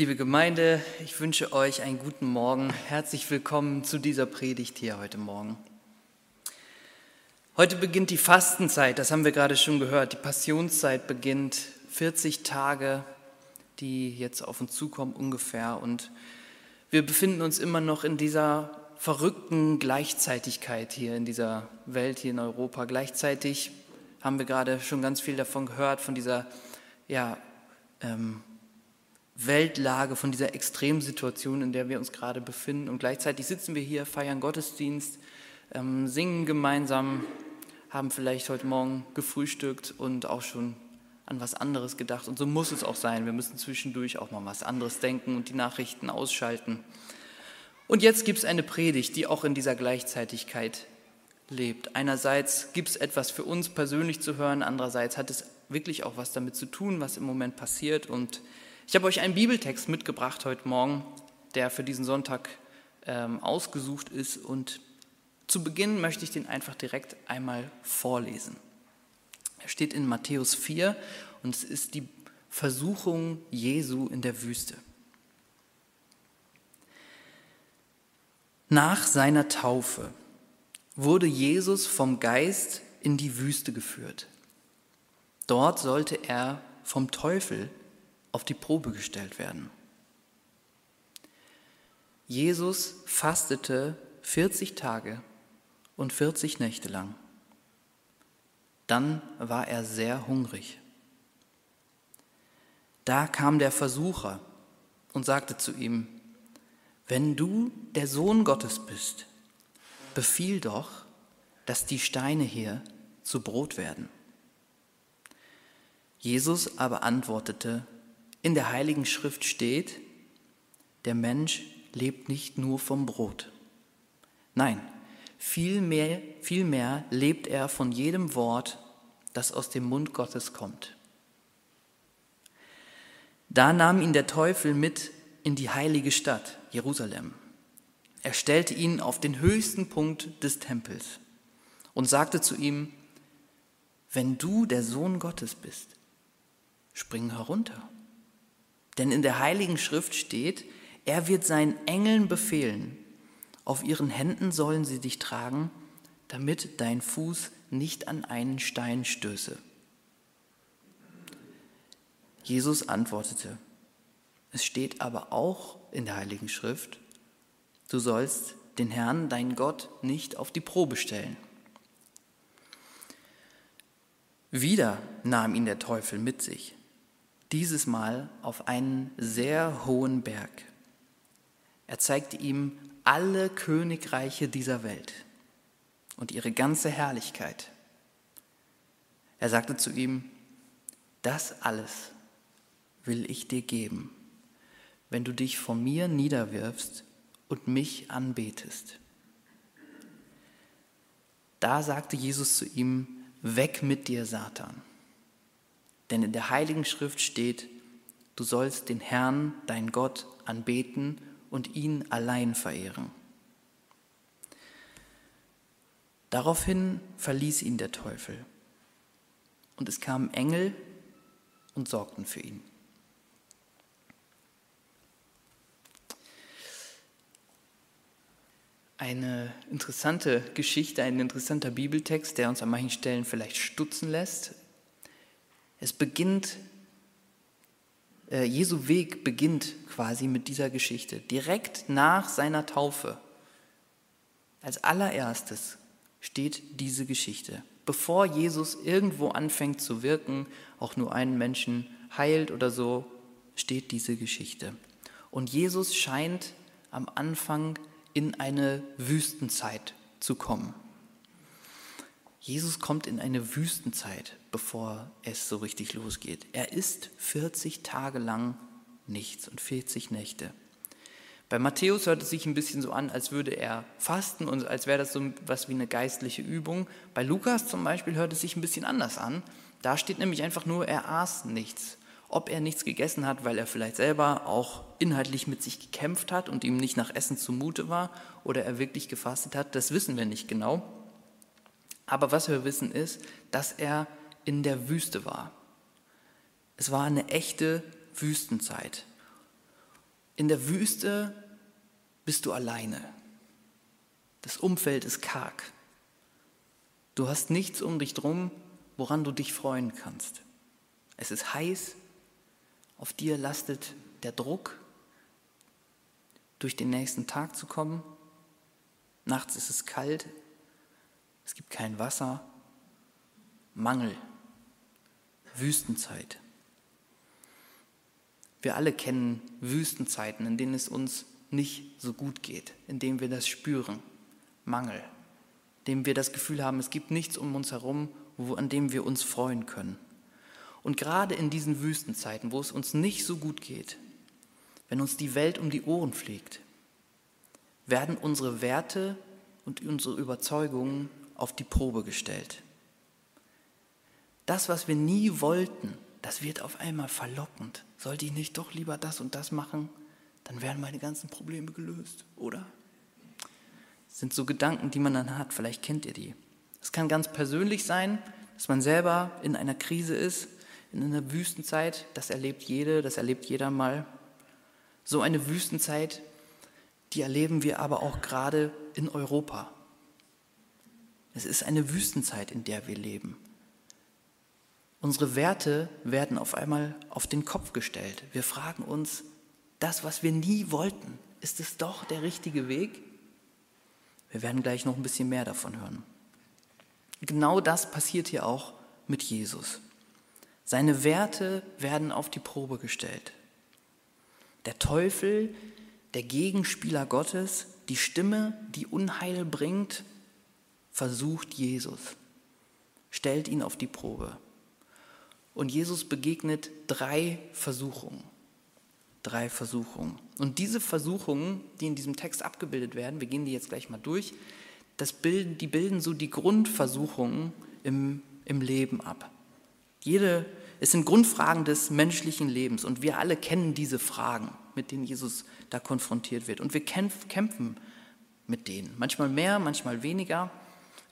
Liebe Gemeinde, ich wünsche euch einen guten Morgen. Herzlich willkommen zu dieser Predigt hier heute Morgen. Heute beginnt die Fastenzeit, das haben wir gerade schon gehört. Die Passionszeit beginnt 40 Tage, die jetzt auf uns zukommen ungefähr. Und wir befinden uns immer noch in dieser verrückten Gleichzeitigkeit hier in dieser Welt, hier in Europa. Gleichzeitig haben wir gerade schon ganz viel davon gehört, von dieser ja, ähm, Weltlage, von dieser Extremsituation, in der wir uns gerade befinden. Und gleichzeitig sitzen wir hier, feiern Gottesdienst, ähm, singen gemeinsam, haben vielleicht heute Morgen gefrühstückt und auch schon an was anderes gedacht. Und so muss es auch sein. Wir müssen zwischendurch auch mal was anderes denken und die Nachrichten ausschalten. Und jetzt gibt es eine Predigt, die auch in dieser Gleichzeitigkeit lebt. Einerseits gibt es etwas für uns persönlich zu hören, andererseits hat es wirklich auch was damit zu tun, was im Moment passiert. Und ich habe euch einen Bibeltext mitgebracht heute Morgen, der für diesen Sonntag ähm, ausgesucht ist. Und zu Beginn möchte ich den einfach direkt einmal vorlesen. Er steht in Matthäus 4 und es ist die Versuchung Jesu in der Wüste. Nach seiner Taufe wurde Jesus vom Geist in die Wüste geführt. Dort sollte er vom Teufel auf die Probe gestellt werden. Jesus fastete 40 Tage und 40 Nächte lang. Dann war er sehr hungrig. Da kam der Versucher und sagte zu ihm, wenn du der Sohn Gottes bist, befiehl doch, dass die Steine hier zu Brot werden. Jesus aber antwortete, in der heiligen Schrift steht, der Mensch lebt nicht nur vom Brot. Nein, vielmehr, vielmehr lebt er von jedem Wort, das aus dem Mund Gottes kommt. Da nahm ihn der Teufel mit in die heilige Stadt, Jerusalem. Er stellte ihn auf den höchsten Punkt des Tempels und sagte zu ihm, wenn du der Sohn Gottes bist, spring herunter. Denn in der heiligen Schrift steht, er wird seinen Engeln befehlen, auf ihren Händen sollen sie dich tragen, damit dein Fuß nicht an einen Stein stöße. Jesus antwortete, es steht aber auch in der heiligen Schrift, du sollst den Herrn, dein Gott, nicht auf die Probe stellen. Wieder nahm ihn der Teufel mit sich, dieses Mal auf einen sehr hohen Berg. Er zeigte ihm alle Königreiche dieser Welt und ihre ganze Herrlichkeit. Er sagte zu ihm, das alles will ich dir geben, wenn du dich vor mir niederwirfst und mich anbetest. Da sagte Jesus zu ihm, weg mit dir, Satan. Denn in der heiligen Schrift steht, du sollst den Herrn, dein Gott, anbeten und ihn allein verehren. Daraufhin verließ ihn der Teufel und es kamen Engel und sorgten für ihn. Eine interessante Geschichte, ein interessanter Bibeltext, der uns an manchen Stellen vielleicht stutzen lässt. Es beginnt, äh, Jesu Weg beginnt quasi mit dieser Geschichte. Direkt nach seiner Taufe, als allererstes, steht diese Geschichte. Bevor Jesus irgendwo anfängt zu wirken, auch nur einen Menschen heilt oder so, steht diese Geschichte. Und Jesus scheint am Anfang in eine Wüstenzeit zu kommen. Jesus kommt in eine Wüstenzeit, bevor es so richtig losgeht. Er isst 40 Tage lang nichts und 40 Nächte. Bei Matthäus hört es sich ein bisschen so an, als würde er fasten und als wäre das so was wie eine geistliche Übung. Bei Lukas zum Beispiel hört es sich ein bisschen anders an. Da steht nämlich einfach nur, er aß nichts. Ob er nichts gegessen hat, weil er vielleicht selber auch inhaltlich mit sich gekämpft hat und ihm nicht nach Essen zumute war, oder er wirklich gefastet hat, das wissen wir nicht genau. Aber was wir wissen ist, dass er in der Wüste war. Es war eine echte Wüstenzeit. In der Wüste bist du alleine. Das Umfeld ist karg. Du hast nichts um dich drum, woran du dich freuen kannst. Es ist heiß, auf dir lastet der Druck, durch den nächsten Tag zu kommen. Nachts ist es kalt, es gibt kein Wasser, Mangel, Wüstenzeit. Wir alle kennen Wüstenzeiten, in denen es uns nicht so gut geht, in denen wir das spüren, Mangel, in denen wir das Gefühl haben, es gibt nichts um uns herum, an dem wir uns freuen können. Und gerade in diesen Wüstenzeiten, wo es uns nicht so gut geht, wenn uns die Welt um die Ohren fliegt, werden unsere Werte und unsere Überzeugungen auf die Probe gestellt. Das, was wir nie wollten, das wird auf einmal verlockend. Sollte ich nicht doch lieber das und das machen? Dann werden meine ganzen Probleme gelöst, oder? Das sind so Gedanken, die man dann hat. Vielleicht kennt ihr die. Es kann ganz persönlich sein, dass man selber in einer Krise ist, in einer Wüstenzeit. Das erlebt jede, das erlebt jeder mal. So eine Wüstenzeit, die erleben wir aber auch gerade in Europa. Es ist eine Wüstenzeit, in der wir leben. Unsere Werte werden auf einmal auf den Kopf gestellt. Wir fragen uns, das, was wir nie wollten, ist es doch der richtige Weg? Wir werden gleich noch ein bisschen mehr davon hören. Genau das passiert hier auch mit Jesus. Seine Werte werden auf die Probe gestellt. Der Teufel, der Gegenspieler Gottes, die Stimme, die Unheil bringt, versucht Jesus, stellt ihn auf die Probe. Und Jesus begegnet drei Versuchungen. Drei Versuchungen. Und diese Versuchungen, die in diesem Text abgebildet werden, wir gehen die jetzt gleich mal durch, das bilden, die bilden so die Grundversuchungen im, im Leben ab. Jede, es sind Grundfragen des menschlichen Lebens und wir alle kennen diese Fragen, mit denen Jesus da konfrontiert wird. Und wir kämpfen mit denen. Manchmal mehr, manchmal weniger.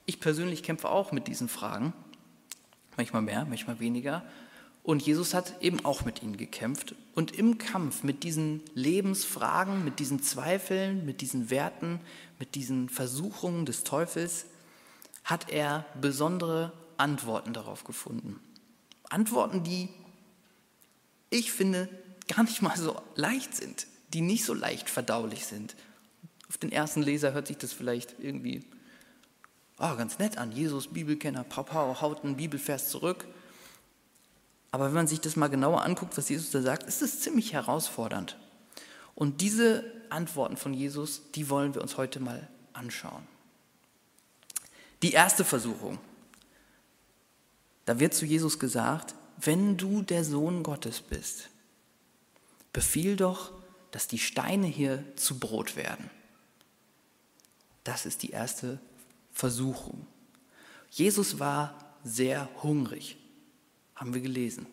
Ich persönlich kämpfe auch mit diesen Fragen manchmal mehr, manchmal weniger. Und Jesus hat eben auch mit ihnen gekämpft. Und im Kampf mit diesen Lebensfragen, mit diesen Zweifeln, mit diesen Werten, mit diesen Versuchungen des Teufels, hat er besondere Antworten darauf gefunden. Antworten, die ich finde gar nicht mal so leicht sind, die nicht so leicht verdaulich sind. Auf den ersten Leser hört sich das vielleicht irgendwie oh, ganz nett an, Jesus, Bibelkenner, Papa, haut einen Bibelvers zurück. Aber wenn man sich das mal genauer anguckt, was Jesus da sagt, ist es ziemlich herausfordernd. Und diese Antworten von Jesus, die wollen wir uns heute mal anschauen. Die erste Versuchung. Da wird zu Jesus gesagt, wenn du der Sohn Gottes bist, befiehl doch, dass die Steine hier zu Brot werden. Das ist die erste Versuchung. Jesus war sehr hungrig, haben wir gelesen.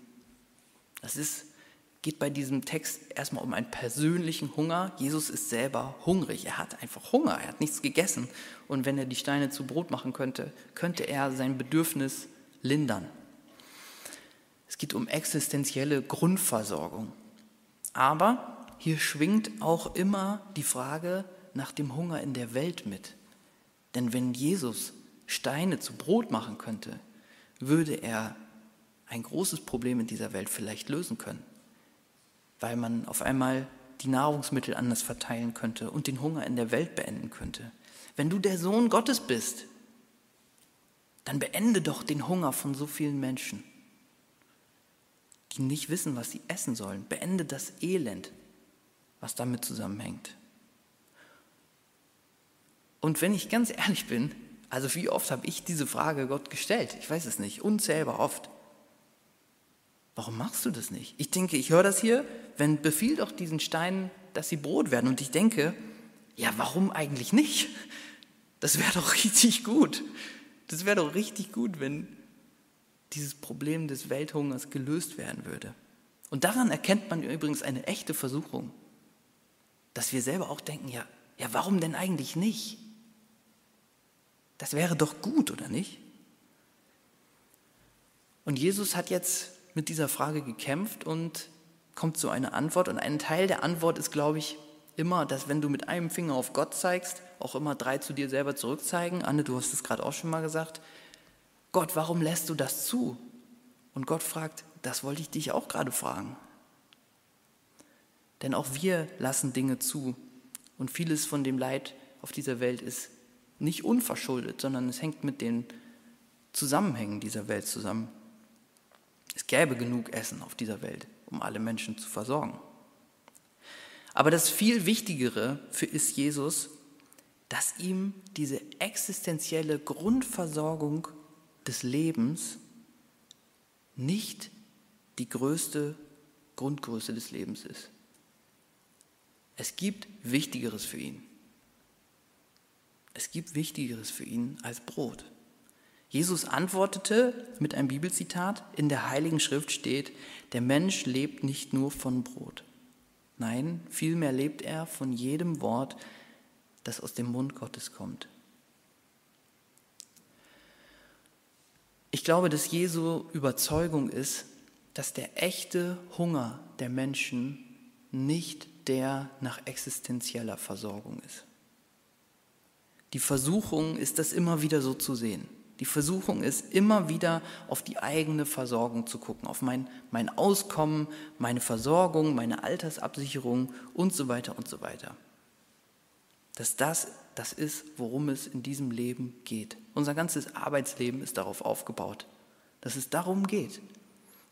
Das ist, geht bei diesem Text erstmal um einen persönlichen Hunger. Jesus ist selber hungrig. Er hat einfach Hunger. Er hat nichts gegessen. Und wenn er die Steine zu Brot machen könnte, könnte er sein Bedürfnis lindern. Es geht um existenzielle Grundversorgung. Aber hier schwingt auch immer die Frage nach dem Hunger in der Welt mit. Denn wenn Jesus Steine zu Brot machen könnte, würde er ein großes Problem in dieser Welt vielleicht lösen können, weil man auf einmal die Nahrungsmittel anders verteilen könnte und den Hunger in der Welt beenden könnte. Wenn du der Sohn Gottes bist, dann beende doch den Hunger von so vielen Menschen, die nicht wissen, was sie essen sollen. Beende das Elend, was damit zusammenhängt. Und wenn ich ganz ehrlich bin, also wie oft habe ich diese Frage Gott gestellt? Ich weiß es nicht, unzählbar oft. Warum machst du das nicht? Ich denke, ich höre das hier, wenn befiehl doch diesen Steinen, dass sie Brot werden. Und ich denke, ja, warum eigentlich nicht? Das wäre doch richtig gut. Das wäre doch richtig gut, wenn dieses Problem des Welthungers gelöst werden würde. Und daran erkennt man übrigens eine echte Versuchung, dass wir selber auch denken, ja, ja, warum denn eigentlich nicht? Das wäre doch gut, oder nicht? Und Jesus hat jetzt mit dieser Frage gekämpft und kommt so eine Antwort. Und ein Teil der Antwort ist, glaube ich, immer, dass wenn du mit einem Finger auf Gott zeigst, auch immer drei zu dir selber zurückzeigen. Anne, du hast es gerade auch schon mal gesagt. Gott, warum lässt du das zu? Und Gott fragt, das wollte ich dich auch gerade fragen. Denn auch wir lassen Dinge zu. Und vieles von dem Leid auf dieser Welt ist nicht unverschuldet, sondern es hängt mit den Zusammenhängen dieser Welt zusammen. Es gäbe genug Essen auf dieser Welt, um alle Menschen zu versorgen. Aber das viel Wichtigere für ist Jesus, dass ihm diese existenzielle Grundversorgung des Lebens nicht die größte Grundgröße des Lebens ist. Es gibt Wichtigeres für ihn. Es gibt Wichtigeres für ihn als Brot. Jesus antwortete mit einem Bibelzitat, in der Heiligen Schrift steht, der Mensch lebt nicht nur von Brot. Nein, vielmehr lebt er von jedem Wort, das aus dem Mund Gottes kommt. Ich glaube, dass Jesu Überzeugung ist, dass der echte Hunger der Menschen nicht der nach existenzieller Versorgung ist. Die Versuchung ist, das immer wieder so zu sehen. Die Versuchung ist, immer wieder auf die eigene Versorgung zu gucken, auf mein, mein Auskommen, meine Versorgung, meine Altersabsicherung und so weiter und so weiter. Dass das das ist, worum es in diesem Leben geht. Unser ganzes Arbeitsleben ist darauf aufgebaut, dass es darum geht.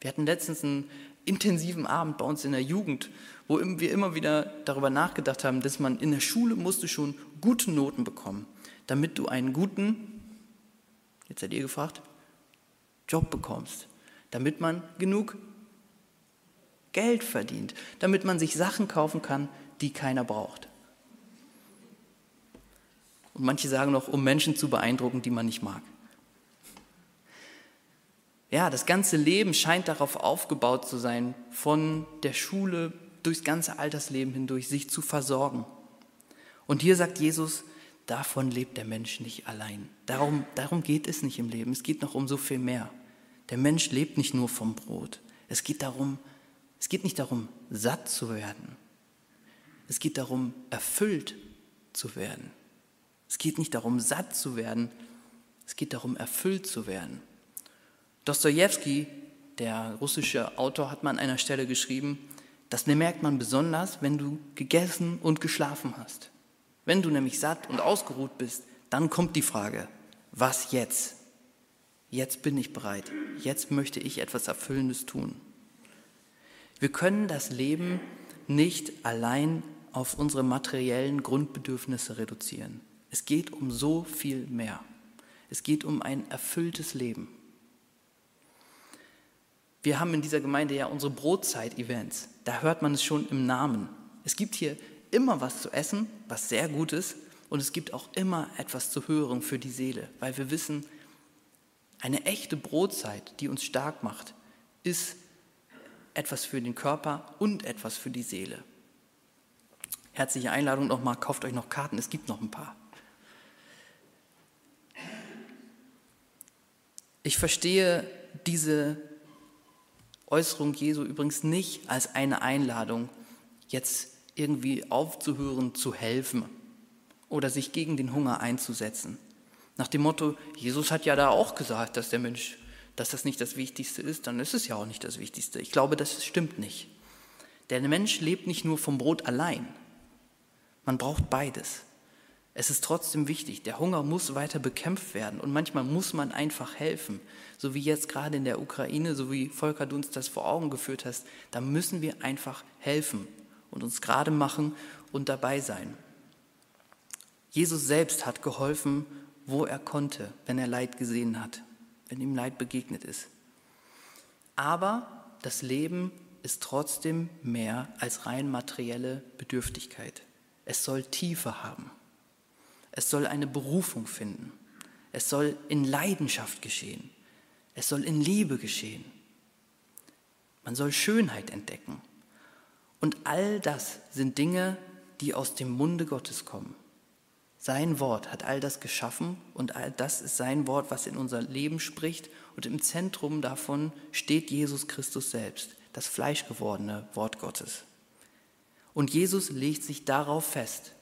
Wir hatten letztens einen intensiven Abend bei uns in der Jugend, wo wir immer wieder darüber nachgedacht haben, dass man in der Schule musste schon gute Noten bekommen, damit du einen guten jetzt seid ihr gefragt, Job bekommst, damit man genug Geld verdient, damit man sich Sachen kaufen kann, die keiner braucht. Und manche sagen noch, um Menschen zu beeindrucken, die man nicht mag. Ja, das ganze Leben scheint darauf aufgebaut zu sein, von der Schule durchs ganze Altersleben hindurch sich zu versorgen. Und hier sagt Jesus, Davon lebt der Mensch nicht allein. Darum, darum geht es nicht im Leben. Es geht noch um so viel mehr. Der Mensch lebt nicht nur vom Brot. Es geht darum, es geht nicht darum, satt zu werden. Es geht darum, erfüllt zu werden. Es geht nicht darum, satt zu werden. Es geht darum, erfüllt zu werden. Dostoevsky, der russische Autor, hat mal an einer Stelle geschrieben, das merkt man besonders, wenn du gegessen und geschlafen hast. Wenn du nämlich satt und ausgeruht bist, dann kommt die Frage, was jetzt? Jetzt bin ich bereit. Jetzt möchte ich etwas Erfüllendes tun. Wir können das Leben nicht allein auf unsere materiellen Grundbedürfnisse reduzieren. Es geht um so viel mehr. Es geht um ein erfülltes Leben. Wir haben in dieser Gemeinde ja unsere Brotzeit-Events. Da hört man es schon im Namen. Es gibt hier immer was zu essen, was sehr gut ist, und es gibt auch immer etwas zu hören für die Seele, weil wir wissen, eine echte Brotzeit, die uns stark macht, ist etwas für den Körper und etwas für die Seele. Herzliche Einladung nochmal, kauft euch noch Karten, es gibt noch ein paar. Ich verstehe diese Äußerung Jesu übrigens nicht als eine Einladung, jetzt irgendwie aufzuhören zu helfen oder sich gegen den Hunger einzusetzen. Nach dem Motto, Jesus hat ja da auch gesagt, dass der Mensch, dass das nicht das Wichtigste ist, dann ist es ja auch nicht das Wichtigste. Ich glaube, das stimmt nicht. Der Mensch lebt nicht nur vom Brot allein. Man braucht beides. Es ist trotzdem wichtig, der Hunger muss weiter bekämpft werden und manchmal muss man einfach helfen. So wie jetzt gerade in der Ukraine, so wie Volker du uns das vor Augen geführt hast, da müssen wir einfach helfen und uns gerade machen und dabei sein. Jesus selbst hat geholfen, wo er konnte, wenn er Leid gesehen hat, wenn ihm Leid begegnet ist. Aber das Leben ist trotzdem mehr als rein materielle Bedürftigkeit. Es soll Tiefe haben. Es soll eine Berufung finden. Es soll in Leidenschaft geschehen. Es soll in Liebe geschehen. Man soll Schönheit entdecken. Und all das sind Dinge, die aus dem Munde Gottes kommen. Sein Wort hat all das geschaffen und all das ist sein Wort, was in unser Leben spricht. Und im Zentrum davon steht Jesus Christus selbst, das fleischgewordene Wort Gottes. Und Jesus legt sich darauf fest.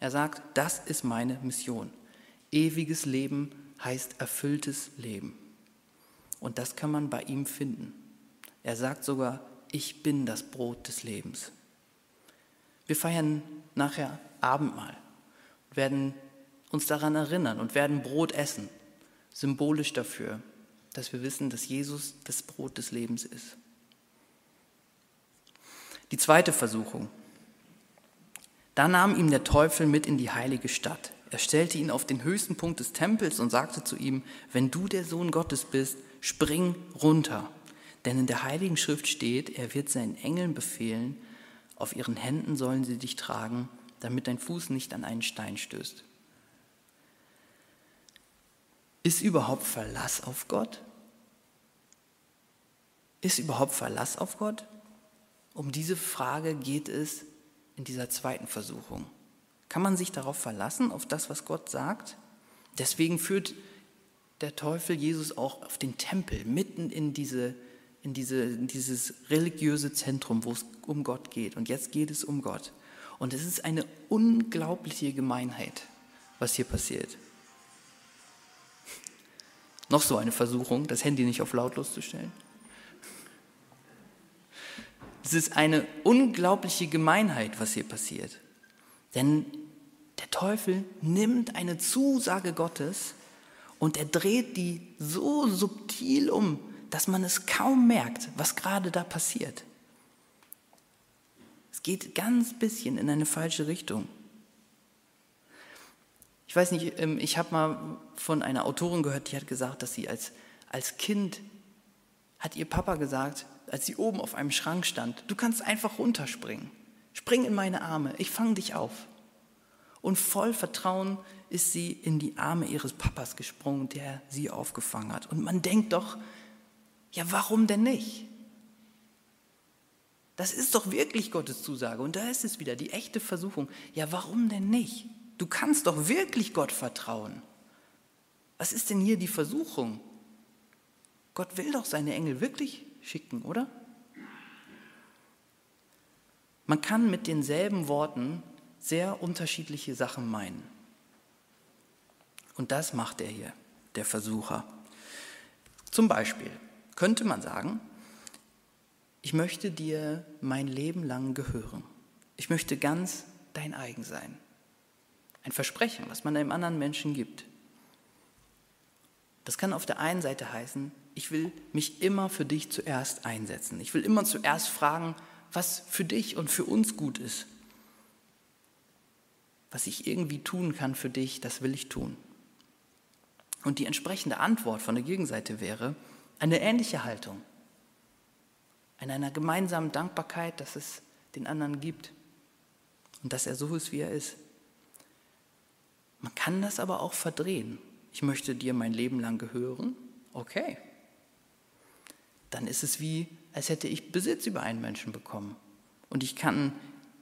Er sagt, das ist meine Mission. Ewiges Leben heißt erfülltes Leben. Und das kann man bei ihm finden. Er sagt sogar, ich bin das Brot des Lebens. Wir feiern nachher Abendmahl, werden uns daran erinnern und werden Brot essen, symbolisch dafür, dass wir wissen, dass Jesus das Brot des Lebens ist. Die zweite Versuchung. Da nahm ihm der Teufel mit in die heilige Stadt. Er stellte ihn auf den höchsten Punkt des Tempels und sagte zu ihm, wenn du der Sohn Gottes bist, spring runter. Denn in der heiligen Schrift steht, er wird seinen Engeln befehlen, auf ihren Händen sollen sie dich tragen, damit dein Fuß nicht an einen Stein stößt. Ist überhaupt Verlass auf Gott? Ist überhaupt Verlass auf Gott? Um diese Frage geht es in dieser zweiten Versuchung. Kann man sich darauf verlassen, auf das, was Gott sagt? Deswegen führt der Teufel Jesus auch auf den Tempel, mitten in, diese, in, diese, in dieses religiöse Zentrum, wo es um Gott geht. Und jetzt geht es um Gott. Und es ist eine unglaubliche Gemeinheit, was hier passiert. Noch so eine Versuchung, das Handy nicht auf lautlos zu stellen. Es ist eine unglaubliche Gemeinheit, was hier passiert. Denn der Teufel nimmt eine Zusage Gottes und er dreht die so subtil um, dass man es kaum merkt, was gerade da passiert. Es geht ganz bisschen in eine falsche Richtung. Ich weiß nicht, ähm, ich habe mal von einer Autorin gehört, die hat gesagt, dass sie als, als Kind, hat ihr Papa gesagt, als sie oben auf einem Schrank stand, du kannst einfach runterspringen. Spring in meine Arme, ich fange dich auf. Und voll Vertrauen ist sie in die Arme ihres Papas gesprungen, der sie aufgefangen hat. Und man denkt doch, ja, warum denn nicht? Das ist doch wirklich Gottes Zusage. Und da ist es wieder, die echte Versuchung. Ja, warum denn nicht? Du kannst doch wirklich Gott vertrauen. Was ist denn hier die Versuchung? Gott will doch seine Engel wirklich schicken, oder? Man kann mit denselben Worten sehr unterschiedliche Sachen meinen. Und das macht er hier, der Versucher. Zum Beispiel könnte man sagen, ich möchte dir mein Leben lang gehören. Ich möchte ganz dein eigen sein. Ein Versprechen, was man einem anderen Menschen gibt. Das kann auf der einen Seite heißen, ich will mich immer für dich zuerst einsetzen. Ich will immer zuerst fragen, was für dich und für uns gut ist. Was ich irgendwie tun kann für dich, das will ich tun. Und die entsprechende Antwort von der Gegenseite wäre eine ähnliche Haltung. In einer gemeinsamen Dankbarkeit, dass es den anderen gibt und dass er so ist, wie er ist. Man kann das aber auch verdrehen. Ich möchte dir mein Leben lang gehören. Okay. Dann ist es wie, als hätte ich Besitz über einen Menschen bekommen. Und ich kann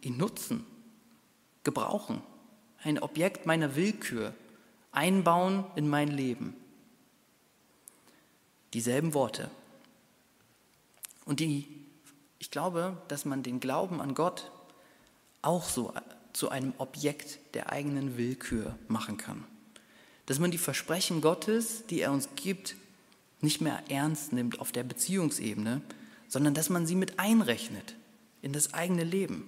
ihn nutzen, gebrauchen. Ein Objekt meiner Willkür, einbauen in mein Leben. Dieselben Worte. Und die, ich glaube, dass man den Glauben an Gott auch so zu einem Objekt der eigenen Willkür machen kann. Dass man die Versprechen Gottes, die er uns gibt, nicht mehr ernst nimmt auf der Beziehungsebene, sondern dass man sie mit einrechnet in das eigene Leben,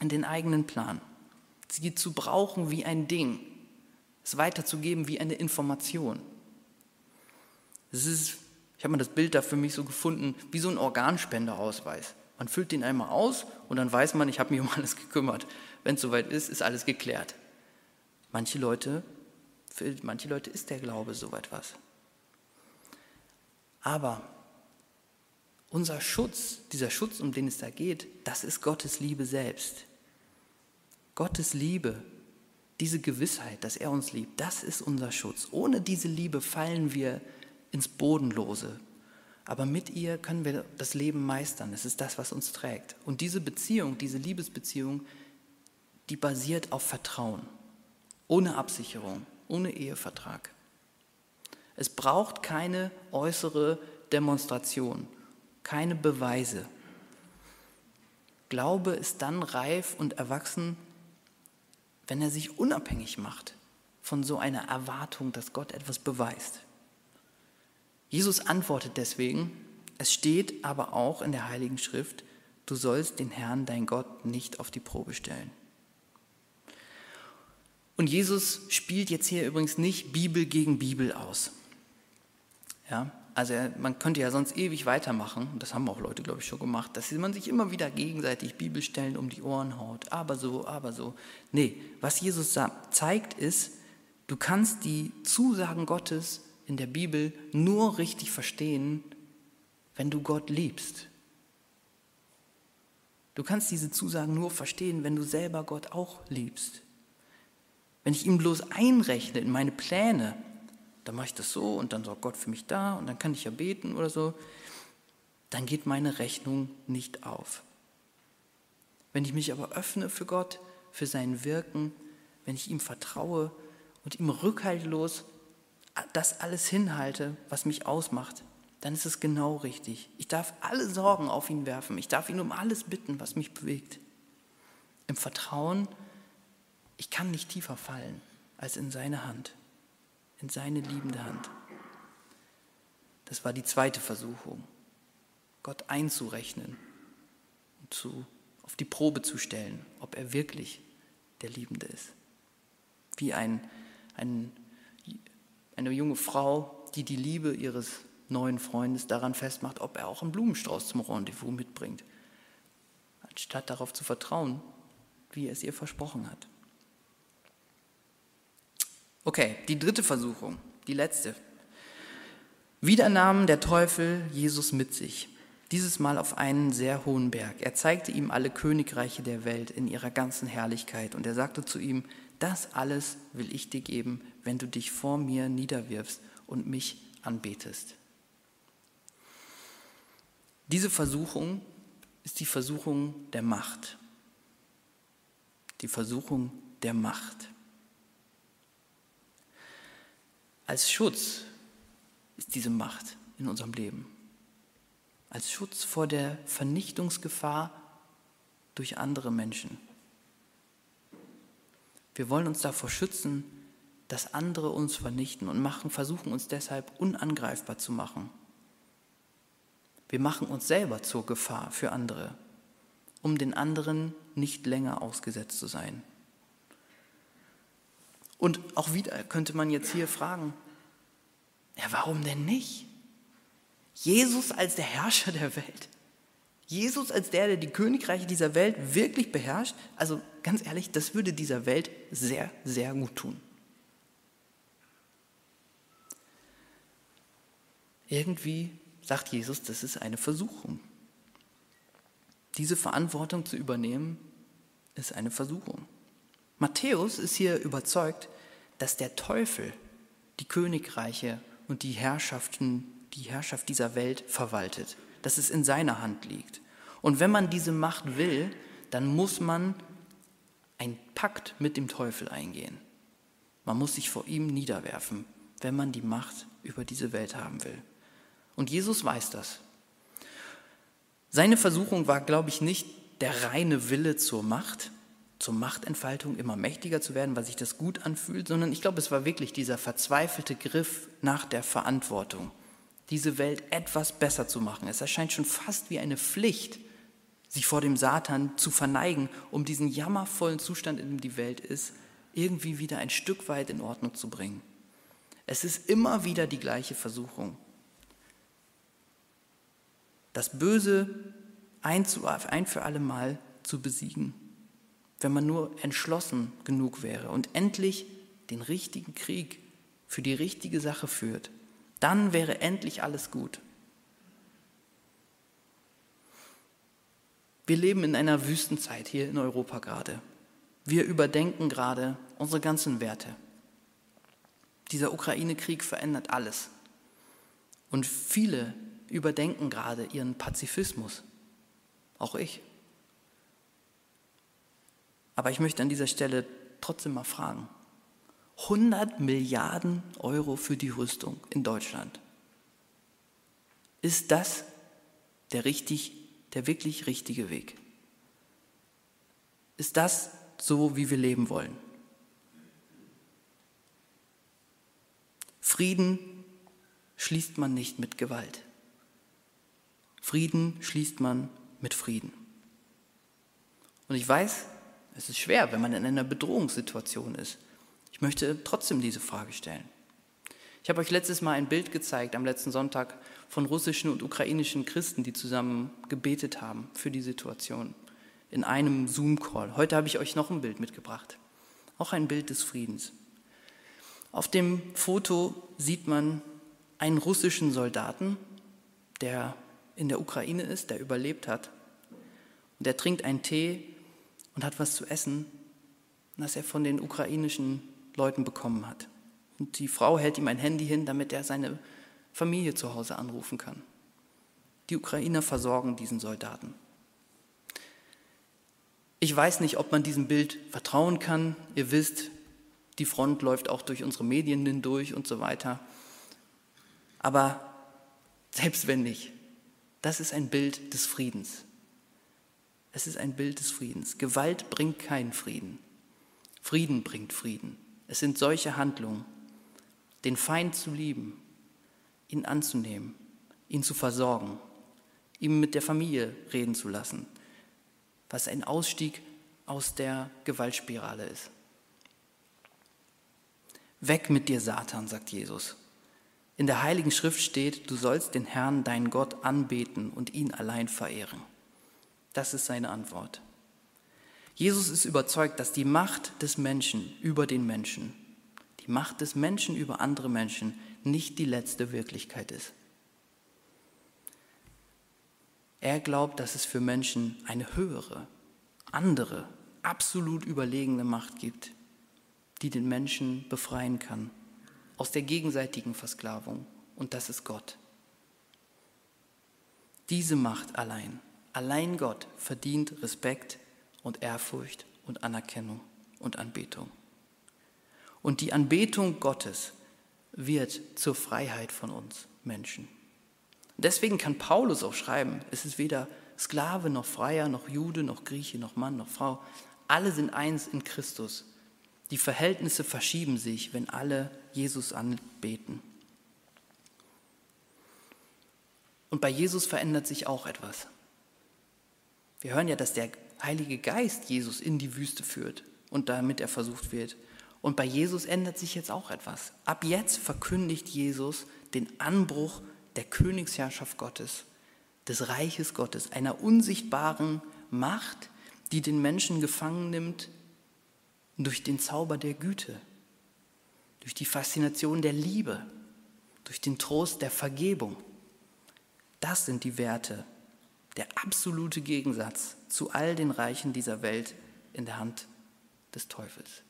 in den eigenen Plan. Sie zu brauchen wie ein Ding, es weiterzugeben wie eine Information. Es ist, ich habe mal das Bild da für mich so gefunden, wie so ein Organspenderausweis. Man füllt den einmal aus und dann weiß man, ich habe mich um alles gekümmert. Wenn es soweit ist, ist alles geklärt. Manche Leute, für manche Leute ist der Glaube so etwas. Aber unser Schutz, dieser Schutz, um den es da geht, das ist Gottes Liebe selbst. Gottes Liebe diese Gewissheit, dass er uns liebt, das ist unser Schutz. Ohne diese Liebe fallen wir ins Bodenlose. Aber mit ihr können wir das Leben meistern. Es ist das, was uns trägt. Und diese Beziehung, diese Liebesbeziehung, die basiert auf Vertrauen. Ohne Absicherung, ohne Ehevertrag. Es braucht keine äußere Demonstration, keine Beweise. Glaube ist dann reif und erwachsen, wenn er sich unabhängig macht von so einer Erwartung, dass Gott etwas beweist. Jesus antwortet deswegen, es steht aber auch in der Heiligen Schrift, du sollst den Herrn, dein Gott, nicht auf die Probe stellen. Und Jesus spielt jetzt hier übrigens nicht Bibel gegen Bibel aus. Ja, also man könnte ja sonst ewig weitermachen, das haben auch Leute, glaube ich, schon gemacht, dass man sich immer wieder gegenseitig Bibelstellen um die Ohren haut, aber so, aber so. Nee, was Jesus zeigt ist, du kannst die Zusagen Gottes in der Bibel nur richtig verstehen, wenn du Gott liebst. Du kannst diese Zusagen nur verstehen, wenn du selber Gott auch liebst. Wenn ich ihm bloß einrechne in meine Pläne, dann mache ich das so und dann sorgt Gott für mich da und dann kann ich ja beten oder so, dann geht meine Rechnung nicht auf. Wenn ich mich aber öffne für Gott, für sein Wirken, wenn ich ihm vertraue und ihm rückhaltlos das alles hinhalte, was mich ausmacht, dann ist es genau richtig. Ich darf alle Sorgen auf ihn werfen. Ich darf ihn um alles bitten, was mich bewegt. Im Vertrauen, ich kann nicht tiefer fallen als in seine Hand, in seine liebende Hand. Das war die zweite Versuchung, Gott einzurechnen und zu, auf die Probe zu stellen, ob er wirklich der Liebende ist. Wie ein, ein, eine junge Frau, die die Liebe ihres neuen Freundes daran festmacht, ob er auch einen Blumenstrauß zum Rendezvous mitbringt, anstatt darauf zu vertrauen, wie er es ihr versprochen hat. Okay, die dritte Versuchung, die letzte. Wieder nahm der Teufel Jesus mit sich, dieses Mal auf einen sehr hohen Berg. Er zeigte ihm alle Königreiche der Welt in ihrer ganzen Herrlichkeit und er sagte zu ihm, das alles will ich dir geben, wenn du dich vor mir niederwirfst und mich anbetest. Diese Versuchung ist die Versuchung der Macht. Die Versuchung der Macht. Als Schutz ist diese Macht in unserem Leben. Als Schutz vor der Vernichtungsgefahr durch andere Menschen. Wir wollen uns davor schützen, dass andere uns vernichten und machen, versuchen uns deshalb unangreifbar zu machen. Wir machen uns selber zur Gefahr für andere, um den anderen nicht länger ausgesetzt zu sein. Und auch wieder könnte man jetzt hier fragen, ja, warum denn nicht? Jesus als der Herrscher der Welt. Jesus als der, der die Königreiche dieser Welt wirklich beherrscht. Also ganz ehrlich, das würde dieser Welt sehr, sehr gut tun. Irgendwie sagt Jesus, das ist eine Versuchung. Diese Verantwortung zu übernehmen, ist eine Versuchung. Matthäus ist hier überzeugt, dass der Teufel die Königreiche und die Herrschaften, die Herrschaft dieser Welt verwaltet, dass es in seiner Hand liegt. Und wenn man diese Macht will, dann muss man einen Pakt mit dem Teufel eingehen. Man muss sich vor ihm niederwerfen, wenn man die Macht über diese Welt haben will. Und Jesus weiß das. Seine Versuchung war, glaube ich, nicht der reine Wille zur Macht, zur Machtentfaltung immer mächtiger zu werden, weil sich das gut anfühlt, sondern ich glaube, es war wirklich dieser verzweifelte Griff nach der Verantwortung, diese Welt etwas besser zu machen. Es erscheint schon fast wie eine Pflicht, sich vor dem Satan zu verneigen, um diesen jammervollen Zustand, in dem die Welt ist, irgendwie wieder ein Stück weit in Ordnung zu bringen. Es ist immer wieder die gleiche Versuchung das Böse ein, für alle Mal zu besiegen, wenn man nur entschlossen genug wäre und endlich den richtigen Krieg für die richtige Sache führt, dann wäre endlich alles gut. Wir leben in einer Wüstenzeit hier in Europa gerade. Wir überdenken gerade unsere ganzen Werte. Dieser Ukraine-Krieg verändert alles. Und viele überdenken gerade ihren Pazifismus. Auch ich. Aber ich möchte an dieser Stelle trotzdem mal fragen. 100 Milliarden Euro für die Rüstung in Deutschland. Ist das der richtig, der wirklich richtige Weg? Ist das so, wie wir leben wollen? Frieden schließt man nicht mit Gewalt. Frieden schließt man mit Frieden. Und ich weiß, es ist schwer, wenn man in einer Bedrohungssituation ist. Ich möchte trotzdem diese Frage stellen. Ich habe euch letztes Mal ein Bild gezeigt, am letzten Sonntag, von russischen und ukrainischen Christen, die zusammen gebetet haben für die Situation in einem Zoom-Call. Heute habe ich euch noch ein Bild mitgebracht, auch ein Bild des Friedens. Auf dem Foto sieht man einen russischen Soldaten, der in der Ukraine ist, der überlebt hat. Und er trinkt einen Tee und hat was zu essen, das er von den ukrainischen Leuten bekommen hat. Und die Frau hält ihm ein Handy hin, damit er seine Familie zu Hause anrufen kann. Die Ukrainer versorgen diesen Soldaten. Ich weiß nicht, ob man diesem Bild vertrauen kann. Ihr wisst, die Front läuft auch durch unsere Medien hindurch und so weiter. Aber selbst wenn nicht, das ist ein Bild des Friedens. Es ist ein Bild des Friedens. Gewalt bringt keinen Frieden. Frieden bringt Frieden. Es sind solche Handlungen, den Feind zu lieben, ihn anzunehmen, ihn zu versorgen, ihm mit der Familie reden zu lassen, was ein Ausstieg aus der Gewaltspirale ist. Weg mit dir, Satan, sagt Jesus. In der Heiligen Schrift steht, du sollst den Herrn, deinen Gott, anbeten und ihn allein verehren. Das ist seine Antwort. Jesus ist überzeugt, dass die Macht des Menschen über den Menschen, die Macht des Menschen über andere Menschen nicht die letzte Wirklichkeit ist. Er glaubt, dass es für Menschen eine höhere, andere, absolut überlegene Macht gibt, die den Menschen befreien kann aus der gegenseitigen Versklavung. Und das ist Gott. Diese Macht allein, allein Gott verdient Respekt und Ehrfurcht und Anerkennung und Anbetung. Und die Anbetung Gottes wird zur Freiheit von uns Menschen. Deswegen kann Paulus auch schreiben, es ist weder Sklave noch Freier noch Jude noch Grieche noch Mann noch Frau. Alle sind eins in Christus. Die Verhältnisse verschieben sich, wenn alle Jesus anbeten. Und bei Jesus verändert sich auch etwas. Wir hören ja, dass der Heilige Geist Jesus in die Wüste führt und damit er versucht wird. Und bei Jesus ändert sich jetzt auch etwas. Ab jetzt verkündigt Jesus den Anbruch der Königsherrschaft Gottes, des Reiches Gottes, einer unsichtbaren Macht, die den Menschen gefangen nimmt durch den Zauber der Güte, durch die Faszination der Liebe, durch den Trost der Vergebung. Das sind die Werte, der absolute Gegensatz zu all den Reichen dieser Welt in der Hand des Teufels.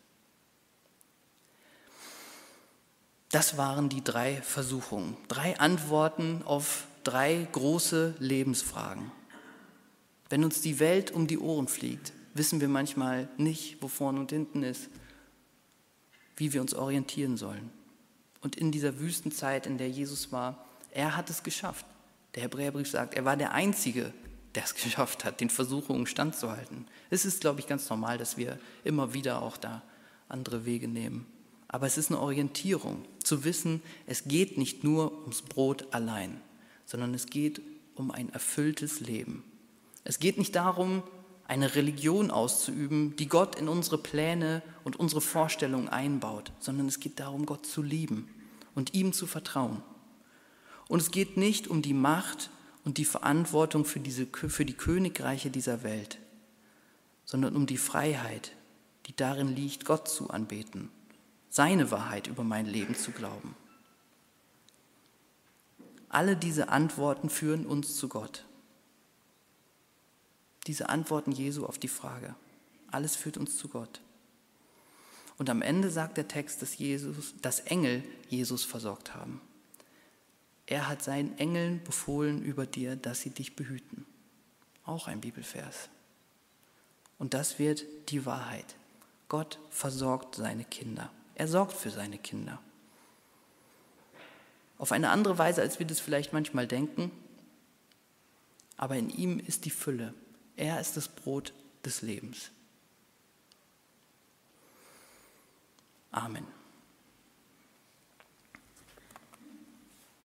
Das waren die drei Versuchungen, drei Antworten auf drei große Lebensfragen. Wenn uns die Welt um die Ohren fliegt, wissen wir manchmal nicht, wo vorne und hinten ist, wie wir uns orientieren sollen. Und in dieser Wüstenzeit, in der Jesus war, er hat es geschafft. Der Hebräerbrief sagt, er war der Einzige, der es geschafft hat, den Versuchungen standzuhalten. Es ist, glaube ich, ganz normal, dass wir immer wieder auch da andere Wege nehmen. Aber es ist eine Orientierung, zu wissen, es geht nicht nur ums Brot allein, sondern es geht um ein erfülltes Leben. Es geht nicht darum, eine Religion auszuüben, die Gott in unsere Pläne und unsere Vorstellungen einbaut, sondern es geht darum, Gott zu lieben und ihm zu vertrauen. Und es geht nicht um die Macht und die Verantwortung für, diese, für die Königreiche dieser Welt, sondern um die Freiheit, die darin liegt, Gott zu anbeten, seine Wahrheit über mein Leben zu glauben. Alle diese Antworten führen uns zu Gott diese Antworten Jesu auf die Frage. Alles führt uns zu Gott. Und am Ende sagt der Text, dass, Jesus, dass Engel Jesus versorgt haben. Er hat seinen Engeln befohlen über dir, dass sie dich behüten. Auch ein Bibelvers. Und das wird die Wahrheit. Gott versorgt seine Kinder. Er sorgt für seine Kinder. Auf eine andere Weise, als wir das vielleicht manchmal denken, aber in ihm ist die Fülle. Er ist das Brot des Lebens. Amen.